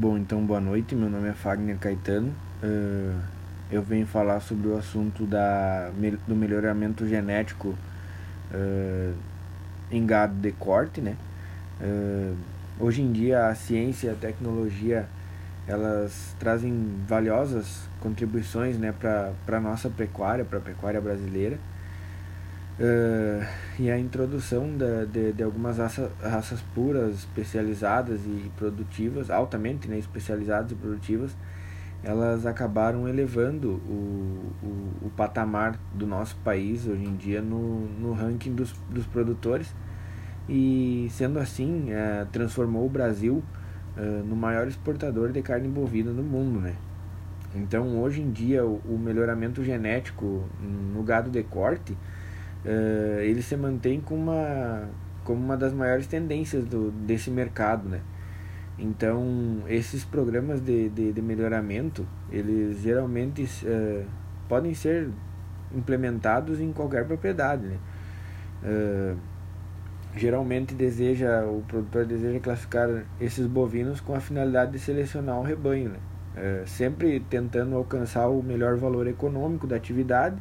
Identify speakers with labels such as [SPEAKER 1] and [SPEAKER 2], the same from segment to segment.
[SPEAKER 1] Bom, então boa noite, meu nome é Fagner Caetano. Uh, eu venho falar sobre o assunto da, do melhoramento genético uh, em gado de corte, né? Uh, hoje em dia a ciência e a tecnologia elas trazem valiosas contribuições né, para a nossa pecuária, para a pecuária brasileira. Uh, e a introdução da, de, de algumas raça, raças puras, especializadas e produtivas, altamente né, especializadas e produtivas, elas acabaram elevando o, o, o, patamar do nosso país hoje em dia no, no ranking dos, dos produtores e sendo assim uh, transformou o Brasil uh, no maior exportador de carne bovina do mundo, né? Então hoje em dia o, o melhoramento genético no gado de corte uh, ele se mantém com uma, como uma das maiores tendências do, desse mercado, né? Então, esses programas de, de, de melhoramento, eles geralmente uh, podem ser implementados em qualquer propriedade, né? Uh, geralmente deseja o produtor deseja classificar esses bovinos com a finalidade de selecionar o rebanho, né? Uh, sempre tentando alcançar o melhor valor econômico da atividade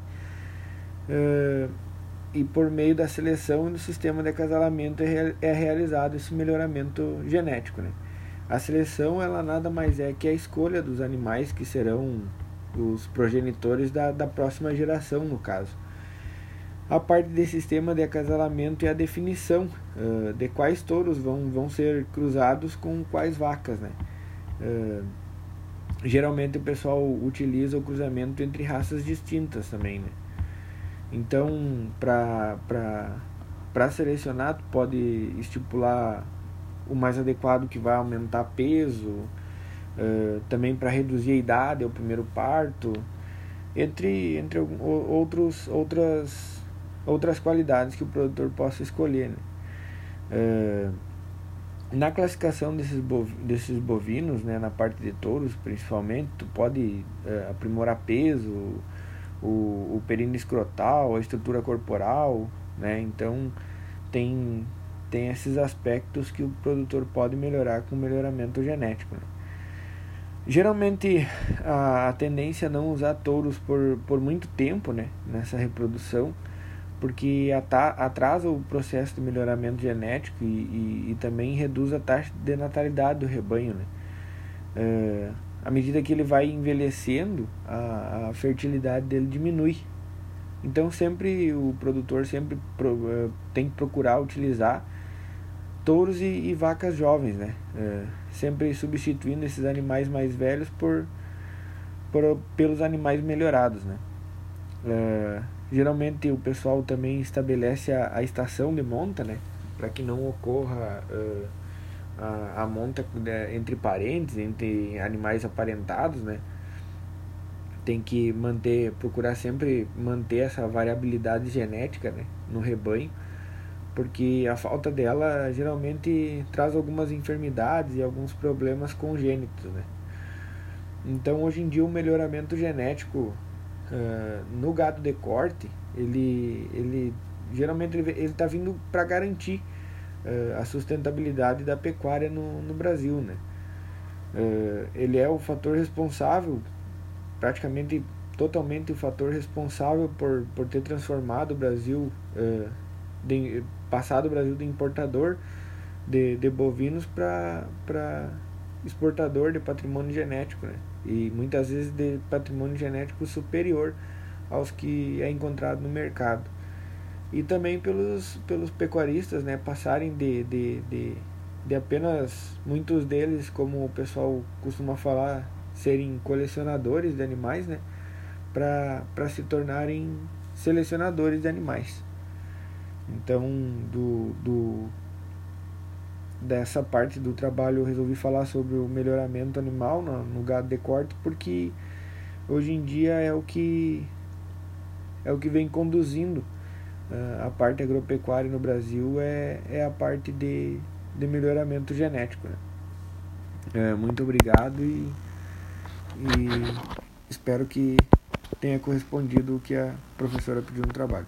[SPEAKER 1] e por meio da seleção e do sistema de acasalamento é, é realizado esse melhoramento genético. Né? A seleção ela nada mais é que a escolha dos animais que serão os progenitores da, da próxima geração, no caso. A parte desse sistema de acasalamento é a definição uh, de quais touros vão, vão ser cruzados com quais vacas. Né? Uh, geralmente o pessoal utiliza o cruzamento entre raças distintas também. Né? Então, para selecionar, tu pode estipular o mais adequado que vai aumentar peso, uh, também para reduzir a idade, o primeiro parto, entre, entre outros, outras, outras qualidades que o produtor possa escolher. Né? Uh, na classificação desses, desses bovinos, né, na parte de touros principalmente, tu pode uh, aprimorar peso, o, o escrotal, a estrutura corporal, né? Então tem, tem esses aspectos que o produtor pode melhorar com melhoramento genético. Né? Geralmente a, a tendência é não usar touros por, por muito tempo né? nessa reprodução, porque atrasa o processo de melhoramento genético e, e, e, também reduz a taxa de natalidade do rebanho. Né? Uh, à medida que ele vai envelhecendo, a, a fertilidade dele diminui. Então sempre o produtor sempre pro, uh, tem que procurar utilizar touros e, e vacas jovens, né? Uh, sempre substituindo esses animais mais velhos por, por pelos animais melhorados, né? Uh, geralmente o pessoal também estabelece a, a estação de monta, né? Para que não ocorra a, monta né, entre parentes, entre animais aparentados, né? Tem que manter, procurar sempre manter essa variabilidade genética né, no rebanho, porque a falta dela geralmente traz algumas enfermidades e alguns problemas congênitos, né? Então hoje em dia o melhoramento genético uh, no gado de corte, ele, ele geralmente ele está vindo para garantir uh, a sustentabilidade da pecuária no, no Brasil. Né? Uh, ele é o fator responsável, praticamente totalmente o fator responsável por, por ter transformado o Brasil, uh, de, passado o Brasil de importador de, de bovinos para exportador de patrimônio genético, né? e muitas vezes de patrimônio genético superior aos que é encontrado no mercado e também pelos, pelos pecuaristas né, passarem de, de, de, de apenas muitos deles, como o pessoal costuma falar, serem colecionadores de animais, né, para se tornarem selecionadores de animais. Então, do, do, dessa parte do trabalho, eu resolvi falar sobre o melhoramento animal no, no gado de corte, porque hoje em dia é o que é o que vem conduzindo a parte agropecuária no Brasil é, é a parte de, de melhoramento genético. Né? É, muito obrigado e, e espero que tenha correspondido o que a professora pediu no trabalho.